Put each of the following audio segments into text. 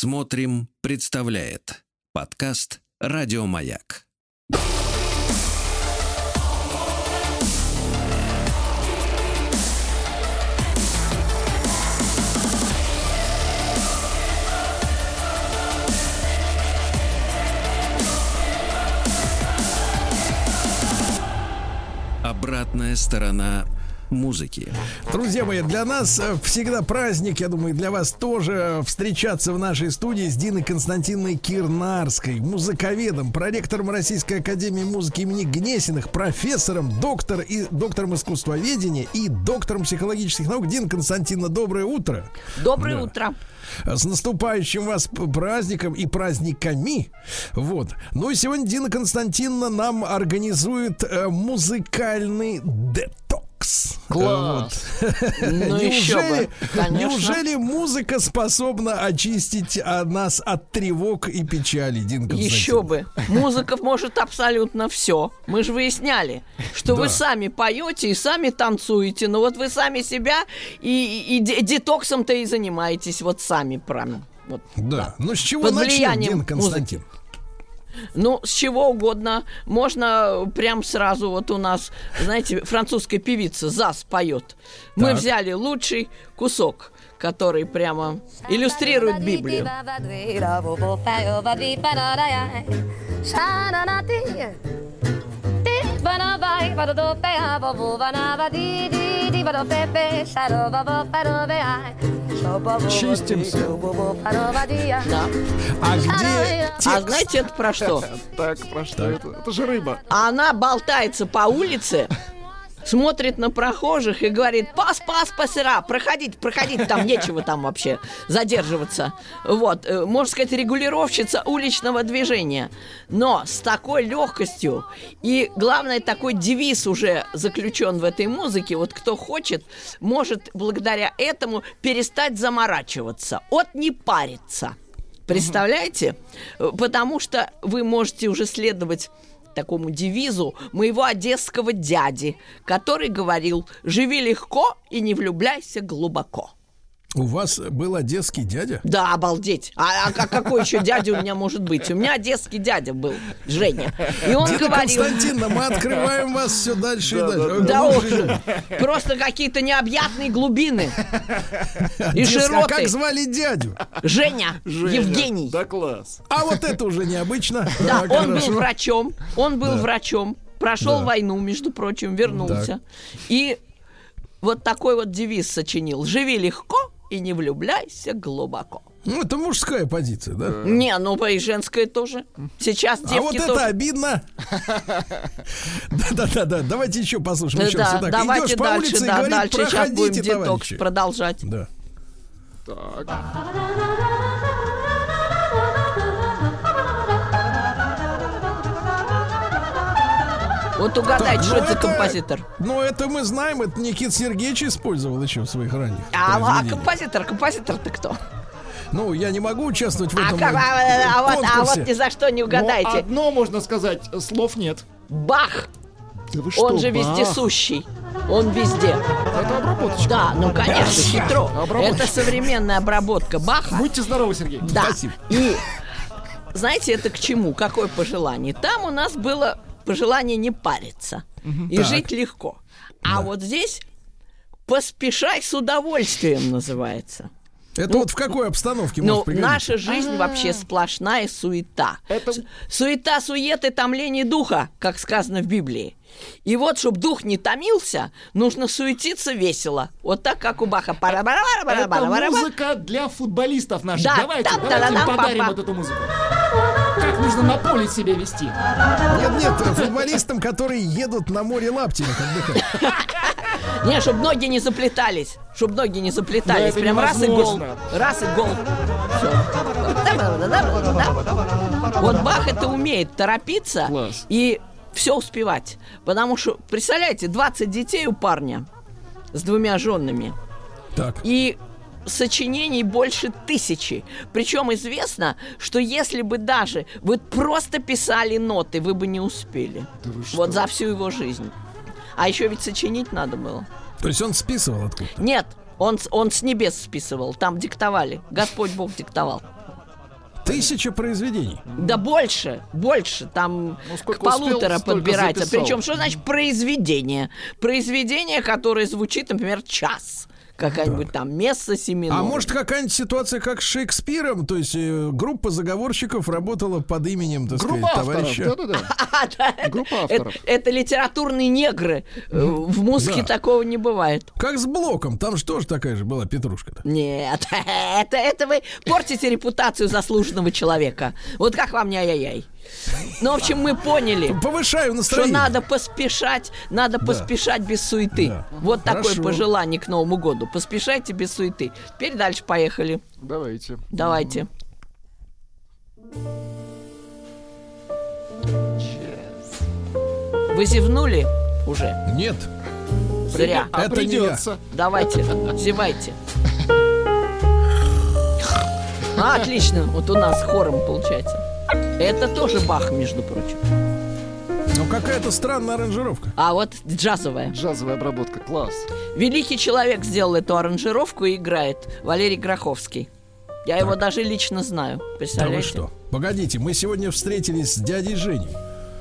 Смотрим, представляет подкаст Радиомаяк. Обратная сторона музыки. Друзья мои, для нас э, всегда праздник, я думаю, для вас тоже встречаться в нашей студии с Диной Константиновной Кирнарской, музыковедом, проректором Российской Академии Музыки имени Гнесиных, профессором, доктор и, доктором искусствоведения и доктором психологических наук. Дина Константиновна, доброе утро. Доброе да. утро. С наступающим вас праздником и праздниками. Вот. Ну и сегодня Дина Константиновна нам организует э, музыкальный Макс. Класс. Вот. Ну, неужели, неужели музыка способна очистить нас от тревог и печали, Дин Еще бы. Музыка может абсолютно все. Мы же выясняли, что да. вы сами поете и сами танцуете. Но вот вы сами себя и, и, и детоксом-то и занимаетесь вот сами прям. Вот, да. да. Ну с чего Под начнем, Дин Константин? Музыки. Ну, с чего угодно. Можно прям сразу, вот у нас, знаете, французская певица ЗАС поет. Мы взяли лучший кусок который прямо иллюстрирует Библию. Чистимся. Да. А где текст? А знаете, это про что? Так, про что это? Это же рыба. Она болтается по улице, смотрит на прохожих и говорит, пас, пас, пасера, проходить, проходить, там нечего там вообще задерживаться. Вот, э, можно сказать, регулировщица уличного движения. Но с такой легкостью и, главное, такой девиз уже заключен в этой музыке, вот кто хочет, может благодаря этому перестать заморачиваться, от не париться. Представляете? Потому что вы можете уже следовать такому девизу моего одесского дяди, который говорил «Живи легко и не влюбляйся глубоко». У вас был одесский дядя? Да, обалдеть. А, а какой еще дядя у меня может быть? У меня одесский дядя был, Женя. И он Деда говорил... Константиновна, мы открываем вас все дальше и дальше. Да, уже. Просто какие-то необъятные глубины. И широты. А как звали дядю? Женя, Евгений. Да класс. А вот это уже необычно. Да, он был врачом. Он был врачом. Прошел войну, между прочим, вернулся. И вот такой вот девиз сочинил. Живи легко, и не влюбляйся глубоко. Ну, это мужская позиция, да? Не, ну и женская тоже. Сейчас девки А вот тоже... это обидно. Да-да-да, давайте еще послушаем. Еще да, давайте дальше, по улице да, дальше. Сейчас будем детокс продолжать. Да. Так. Вот угадайте, что ну это за композитор. Ну, это мы знаем, это Никит Сергеевич использовал еще в своих ранних А, а композитор, композитор-то кто? Ну, я не могу участвовать в а этом. А, а, а, вот, а вот ни за что не угадаете. Но одно можно сказать, слов нет. Бах! Да что, Он же Бах? вездесущий. Он везде. Это обработочка. Да, ну конечно, хитро. Это современная обработка Баха. Будьте здоровы, Сергей. Да. Спасибо. И знаете, это к чему? Какое пожелание? Там у нас было пожелание не париться угу. и так. жить легко. А да. вот здесь поспешай с удовольствием называется. Это ну, вот в какой обстановке Ну, наша жизнь А-а-а. вообще сплошная суета. Это... Суета, суеты, томление духа, как сказано в Библии. И вот, чтобы дух не томился, нужно суетиться весело. Вот так, как у Баха. Это музыка для футболистов наших. Да, давайте, давайте подарим вот эту музыку. Как нужно на поле себя вести? Нет, нет, футболистам, которые едут на море отдыхать. Не, чтобы ноги не заплетались. Чтобы ноги не заплетались. Прям раз и гол. Раз и гол. Вот Бах это умеет торопиться и все успевать. Потому что, представляете, 20 детей у парня с двумя женами. Так. И сочинений больше тысячи. Причем известно, что если бы даже вы просто писали ноты, вы бы не успели. Да вот за всю его жизнь. А еще ведь сочинить надо было. То есть он списывал откуда-то? Нет, он, он с небес списывал, там диктовали. Господь Бог диктовал. Тысяча произведений. Да больше, больше. Там ну, к полутора успел, подбирается. Причем, что значит произведение? Произведение, которое звучит, например, час какая-нибудь да. там место семинар. А может какая-нибудь ситуация, как с Шекспиром, то есть э, группа заговорщиков работала под именем, так группа сказать, товарища. Да-да-да. Группа авторов. Это, это литературные негры. Э, в музыке да. такого не бывает. Как с Блоком, там же тоже такая же была Петрушка. -то. Нет, это, это вы портите репутацию заслуженного человека. Вот как вам не ай-яй-яй. Ну, в общем, мы поняли, Повышаю настроение. что надо поспешать, надо да. поспешать без суеты. Да. Вот Хорошо. такое пожелание к Новому году. Поспешайте без суеты. Теперь дальше поехали. Давайте. Давайте. Вы зевнули уже? Нет. Зря. А Это придется. Давайте, зевайте. А, отлично. Вот у нас хором получается. Это тоже Бах, между прочим. Ну, какая-то странная аранжировка. А вот джазовая. Джазовая обработка, класс. Великий человек сделал эту аранжировку и играет. Валерий Гроховский. Я так. его даже лично знаю. Представляете? Да вы что? Погодите, мы сегодня встретились с дядей Женей.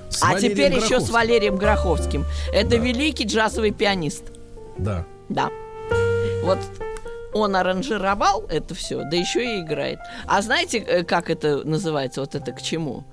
С а Валерием теперь Гроховским. еще с Валерием Гроховским. Это да. великий джазовый пианист. Да. Да. Вот он аранжировал это все, да еще и играет. А знаете, э, как это называется? Вот это к чему?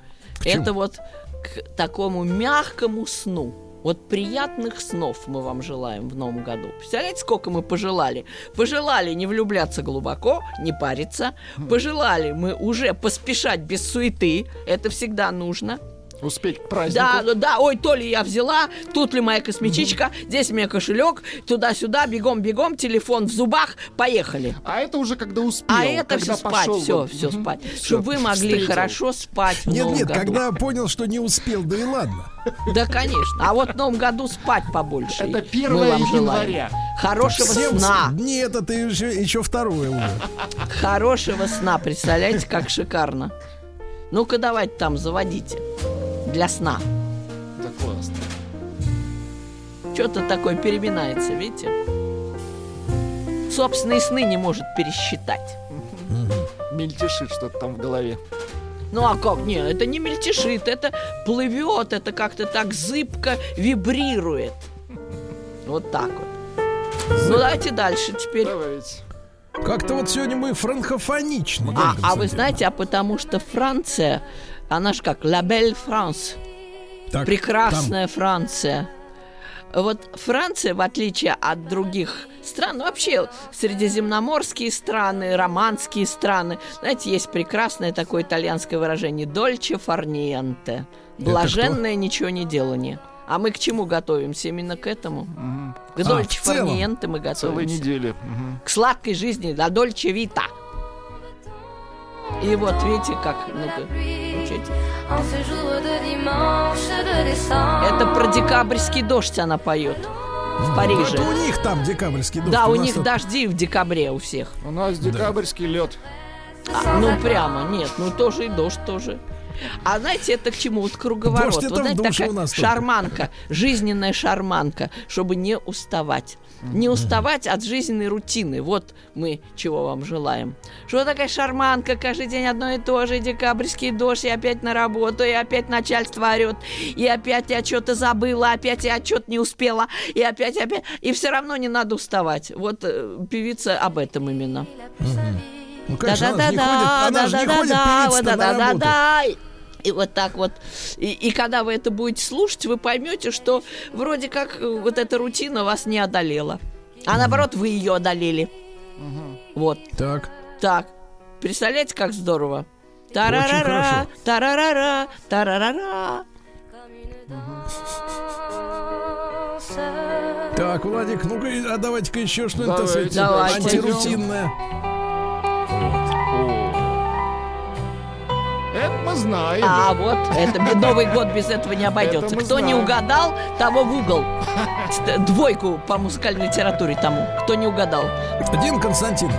К это чему? вот к такому мягкому сну. Вот приятных снов мы вам желаем в новом году. Представляете, сколько мы пожелали? Пожелали не влюбляться глубоко, не париться. Пожелали мы уже поспешать без суеты. Это всегда нужно. Успеть к празднику. Да, да, ой, то ли я взяла, тут ли моя косметичка, mm здесь у меня кошелек, туда-сюда, бегом-бегом, телефон в зубах, поехали. А это уже когда успел. А это все спать, все, все спать. Чтобы вы могли встретил. хорошо спать в Нет, нет, году. когда понял, что не успел, да и ладно. Да, конечно. А вот в новом году спать побольше. Это 1 января. Хорошего Всем сна. Нет, это еще, еще второе уже. Хорошего сна, представляете, как шикарно. Ну-ка, давайте там, заводите для сна. Это классно. Что-то такое переминается, видите? Собственные сны не может пересчитать. Мельтешит что-то там в голове. Ну а как? Нет, это не мельтешит, это плывет, это как-то так зыбко вибрирует. Вот так вот. Ну давайте дальше теперь. Давайте. Как-то вот сегодня мы франкофоничны. А, а вы знаете, а потому что Франция она же как «La Belle France». Так, Прекрасная там... Франция. Вот Франция, в отличие от других стран, ну, вообще средиземноморские страны, романские страны, знаете, есть прекрасное такое итальянское выражение «дольче фарниенте» – блаженное ничего не делание. А мы к чему готовимся? Именно к этому. Угу. К дольче а, фарниенте мы готовимся. Целой недели. Угу. К сладкой жизни, да, дольче вита. И вот видите, как, ну-ка, учите. Это про декабрьский дождь она поет в Париже. Это у них там декабрьский дождь. Да, у, у них тут... дожди в декабре у всех. У нас декабрьский да. лед. А, ну прямо, нет, ну тоже и дождь тоже. А знаете, это к чему? Вот круговорот. вот знаете, такая шарманка, жизненная шарманка, чтобы не уставать. Не уставать от жизненной рутины. Вот мы чего вам желаем. Что такая шарманка? Каждый день одно и то же. Декабрьский дождь, и опять на работу, и опять начальство орет, и опять я что-то забыла, опять я что-то не успела, и опять, опять. И все равно не надо уставать. Вот э, певица об этом именно. Ну, конечно, да-да-да, да-да-да, да-да-да, и вот так вот. И, и когда вы это будете слушать, вы поймете, что вроде как э, вот эта рутина вас не одолела. А наоборот, вы ее одолели. Угу. Вот. Так. Так. Представляете, как здорово? Тарарара, тарарара, тарарара. Так, Владик, ну-ка, а давайте-ка еще что-нибудь антирутинное. Это мы знаем. А вот, это Новый год без этого не обойдется. Кто знаем. не угадал, того в угол. Двойку по музыкальной литературе тому. Кто не угадал. Дин Константин,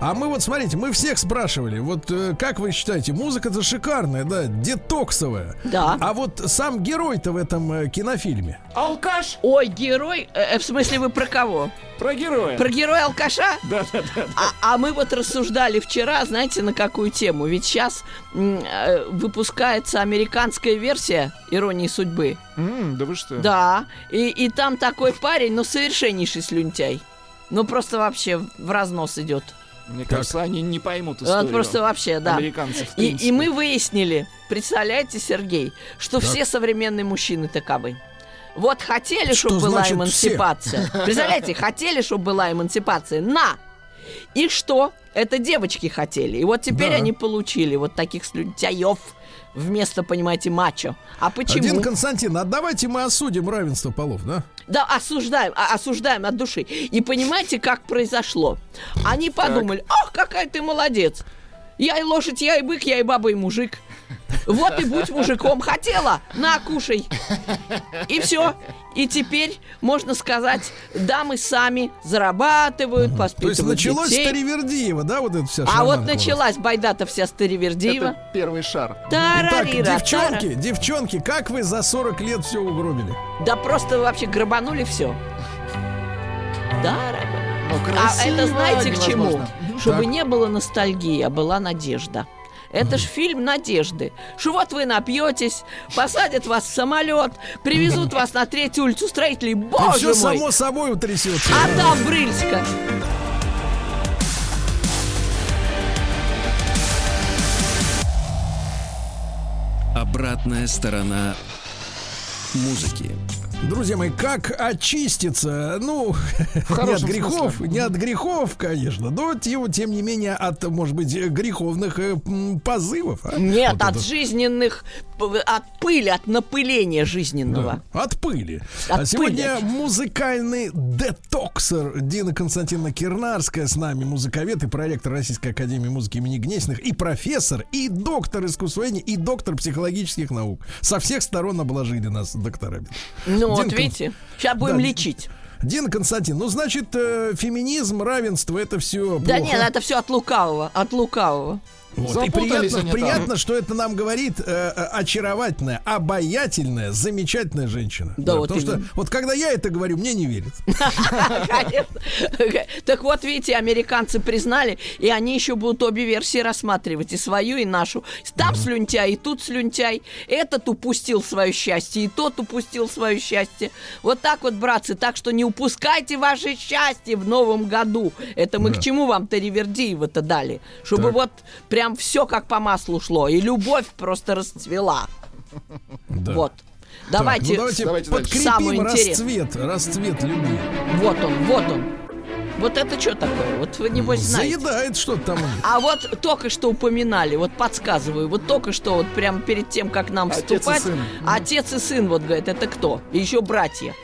А мы вот, смотрите, мы всех спрашивали, вот э, как вы считаете, музыка-то шикарная, да, детоксовая. Да. А вот сам герой-то в этом э, кинофильме. Алкаш. Ой, герой, э, э, в смысле вы про кого? Про героя. Про героя алкаша? Да, да, да. А, а мы вот рассуждали вчера, знаете, на какую тему? Ведь сейчас э, выпускается американская версия «Иронии судьбы». М, да вы что? Да, и, и там такой парень, ну, совершеннейший слюнтяй. Ну, просто вообще в разнос идет. Мне кажется, они не поймут Вот историю. просто вообще, да. Американцев, в И, и мы выяснили, представляете, Сергей, что все современные мужчины таковы. Вот хотели, Что чтобы была эмансипация. Представляете, хотели, чтобы была эмансипация. На! И что? Это девочки хотели. И вот теперь Да. они получили вот таких слюнтяев вместо, понимаете, мачо. А почему? Дин Константин, а давайте мы осудим равенство полов, да? Да, осуждаем, а- осуждаем от души. И понимаете, как произошло? Они подумали, ах, какая ты молодец. Я и лошадь, я и бык, я и баба, и мужик. Вот и будь мужиком. Хотела? На, кушай. И все. И теперь, можно сказать, дамы сами зарабатывают, То есть воспитывают началось детей. с Таривердиева, да, вот это вся А вот началась байда-то вся Старивердиева. Это первый шар. Итак, девчонки, девчонки, как вы за 40 лет все угробили? Да просто вообще грабанули все. Да, Ну, А красиво это знаете к чему? Чтобы Так. не было ностальгии, а была надежда. Это ж фильм надежды. Что вот вы напьетесь, посадят вас в самолет, привезут вас на третью улицу строителей. Боже все мой! само собой утрясется. А там Брыльска. Обратная сторона музыки. Друзья мои, как очиститься? Ну, не от грехов, смысле. не от грехов, конечно, но тем, тем не менее от, может быть, греховных э, позывов. а? Нет, Вот от это. жизненных, от пыли, от напыления жизненного. Да, От пыли. От а сегодня пыли. музыкальный детоксер Дина Константиновна Кирнарская с нами, музыковед и проректор Российской Академии Музыки имени Гнесиных, и профессор, и доктор искусствоведения, и доктор психологических наук. Со всех сторон обложили нас докторами. Ну, вот Динка. видите, сейчас будем Да. лечить. Дина Константин, ну, значит, э, феминизм, равенство, это все Да нет, это все от лукавого, от лукавого. Вот. И приятно, приятно что это нам говорит э, э, очаровательная, обаятельная, замечательная женщина. Да, вот потому что именно. вот когда я это говорю, мне не верят. Так вот, видите, американцы признали, и они еще будут обе версии рассматривать, и свою, и нашу. Там слюнтяй, и тут слюнтяй. Этот упустил свое счастье, и тот упустил свое счастье. Вот так вот, братцы, так что не упускайте ваше счастье в новом году. Это мы Да. к чему вам-то Ривердиева-то дали? Чтобы вот прям все как по маслу шло, и любовь просто расцвела. Да. Вот. Так, Давайте, ну давайте, подкрепим интересное. расцвет, расцвет любви. вот он, вот он. Вот это что такое? Вот вы, небось, знаете. Заедает что-то там. А вот только что упоминали, вот подсказываю, вот только что вот прямо перед тем, как нам Отец и вступать, сын. отец и сын, вот говорит, это кто? И еще братья.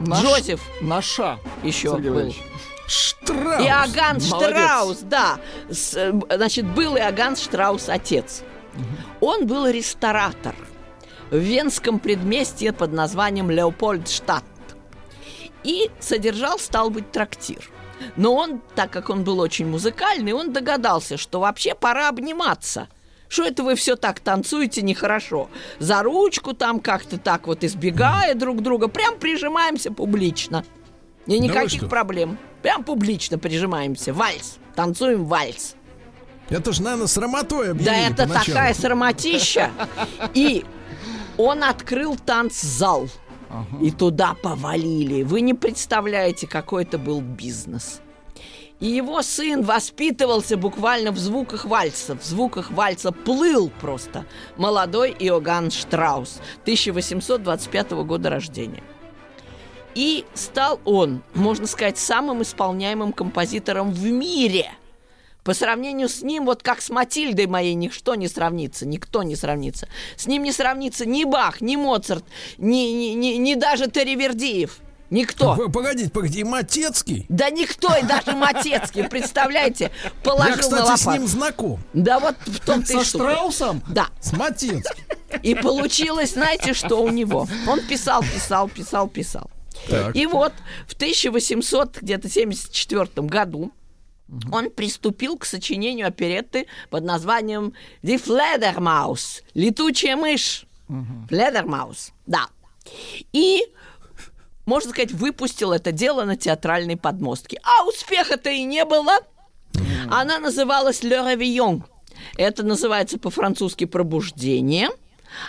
Наш- Джозеф Наша. еще Сергей был. Валерьевич. Штраф. Иоганн Молодец. Штраус, да. С, э, значит, был Иоганн Штраус отец. Он был ресторатор в венском предместье под названием Леопольдштадт. И содержал, стал быть, трактир. Но он, так как он был очень музыкальный, он догадался, что вообще пора обниматься. Что это вы все так танцуете нехорошо? За ручку там как-то так вот избегая друг друга, прям прижимаемся публично. И вы никаких что? проблем. Прям публично прижимаемся. Вальс. Танцуем вальс. Это ж, наверное, срамотой Да это поначалу. такая срамотища. И он открыл танцзал. И туда повалили. Вы не представляете, какой это был бизнес. И его сын воспитывался буквально в звуках вальса. В звуках вальса плыл просто. Молодой Иоганн Штраус, 1825 года рождения. И стал он, можно сказать, самым исполняемым композитором в мире. По сравнению с ним, вот как с Матильдой моей, ничто не сравнится, никто не сравнится. С ним не сравнится ни Бах, ни Моцарт, ни, ни, ни, ни даже Теревердиев. Никто. Вы- Погодите, погодите, и Матецкий? Да никто, и даже Матецкий, представляете, положил Я, на кстати, с ним знаком. Да вот в том-то и Со штука. Штраусом? Да. С Матецким. И получилось, знаете, что у него? Он писал, писал, писал, писал. Так. И вот в 1874 году он приступил к сочинению оперетты под названием «Die Fledermaus» – «Летучая мышь». Fledermaus, да. И можно сказать, выпустил это дело на театральной подмостке. А успеха-то и не было. Она называлась «Le Réveillon». Это называется по-французски «пробуждение»,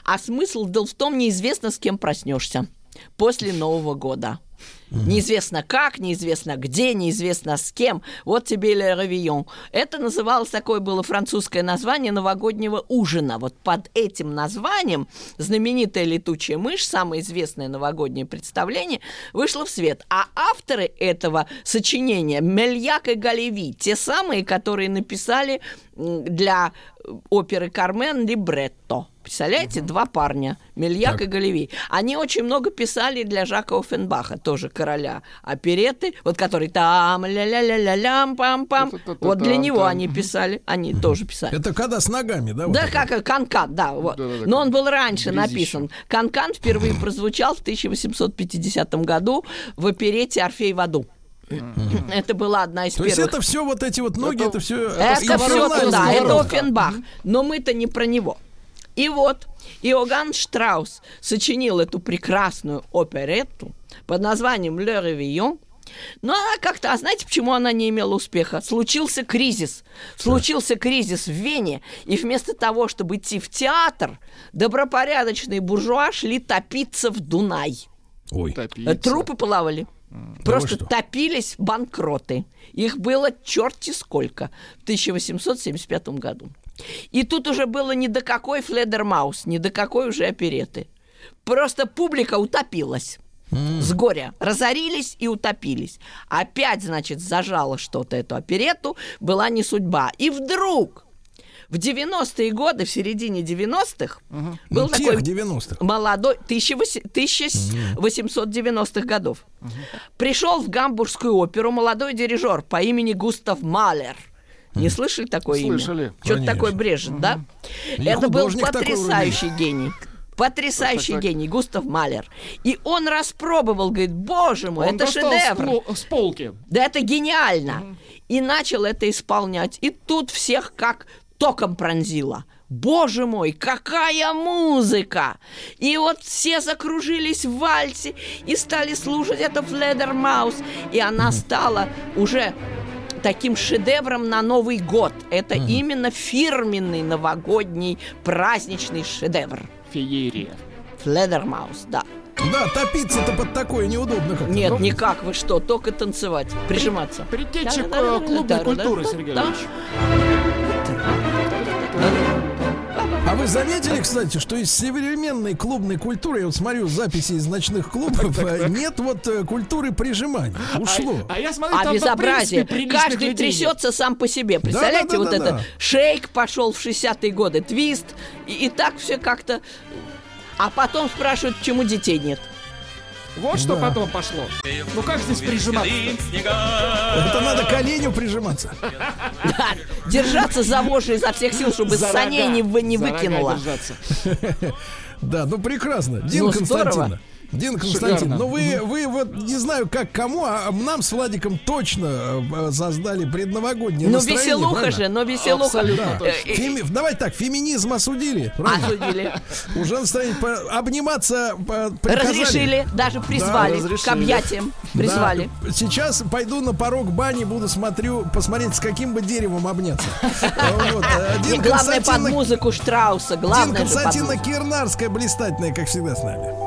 а смысл был в том, неизвестно, с кем проснешься после Нового года. Неизвестно как, неизвестно где, неизвестно с кем. Вот тебе Ле Равион. Это называлось, такое было французское название новогоднего ужина. Вот под этим названием знаменитая летучая мышь, самое известное новогоднее представление, вышло в свет. А авторы этого сочинения Мельяк и Галеви, те самые, которые написали для оперы «Кармен» либретто. Представляете, угу. два парня, Мельяк так. и Галеви. Они очень много писали для Жака Оффенбаха, тоже короля опереты, вот который там ля-ля-ля-ля-лям, пам-пам. Вот для него они писали, они тоже писали. Это когда с ногами, да? Да, как Канкан, да, вот. Но он был раньше написан. Канкан впервые прозвучал в 1850 году в оперете «Орфей в аду». Это была одна из То первых. есть это все вот эти вот ноги, это, это все. Это, это все да, это Оффенбах. Но мы-то не про него. И вот Иоганн Штраус сочинил эту прекрасную оперетту под названием «Ле Ревион», но она как-то, а знаете, почему она не имела успеха? Случился кризис. Случился кризис в Вене, и вместо того, чтобы идти в театр, добропорядочные буржуа шли топиться в Дунай. Ой. Топиться. Трупы плавали. Просто топились банкроты. Их было черти сколько в 1875 году. И тут уже было ни до какой Фледермаус, ни до какой уже опереты. Просто публика утопилась. Mm. С горя. Разорились и утопились. Опять, значит, зажало что-то эту оперету, была не судьба. И вдруг в 90-е годы, в середине 90-х, угу. был ну, такой 90-х. молодой, 1890-х годов. Угу. Пришел в Гамбургскую оперу молодой дирижер по имени Густав Малер. Не слышали такое Слышали. имя? Что-то такое брежет, угу. да? Я Это был потрясающий гений. Потрясающий так, так, так. гений, Густав Малер. И он распробовал, говорит, боже мой, он это шедевр. С, с полки. Да это гениально. Угу. И начал это исполнять. И тут всех как током пронзило. Боже мой, какая музыка! И вот все закружились в вальсе и стали слушать это Фледермаус. И она стала уже таким шедевром на Новый год. Это mm. именно фирменный новогодний праздничный шедевр. Феерия. Фледермаус, да. Да, топиться-то под такое неудобно как Нет, но... никак, вы что, только танцевать, прижиматься. Притечек клубной культуры, Сергей Ильич. Вы заметили, кстати, что из современной клубной культуры, я вот смотрю записи из ночных клубов, э, нет вот э, культуры прижимания. Ушло. А, а я смотрю, а безобразие. Каждый трясется сам по себе. Представляете, да, да, да, вот да, это да. шейк пошел в 60-е годы, твист, и, и так все как-то... А потом спрашивают, почему детей нет. Вот да. что потом пошло. Ну как здесь прижиматься? Это надо коленю прижиматься. Да, держаться за вожжи изо всех сил, чтобы за саней не, не выкинуло. Да, ну прекрасно. Дин ну, Константиновна. Дин Константин, ну вы, вы вот не знаю как кому, а нам с Владиком точно э, создали предновогоднее ну, настроение. Веселуха правильно? же, но веселуха. Да. Э, э, Феми... Давайте так, феминизм осудили. Правильно? Осудили. Уже настроение обниматься приказали. Разрешили, даже призвали да, разрешили. к объятиям. Призвали. Да. Сейчас пойду на порог бани, буду смотрю, посмотреть, с каким бы деревом обняться. И главное под музыку Штрауса. Главное Константина Кирнарская блистательная, как всегда, с нами.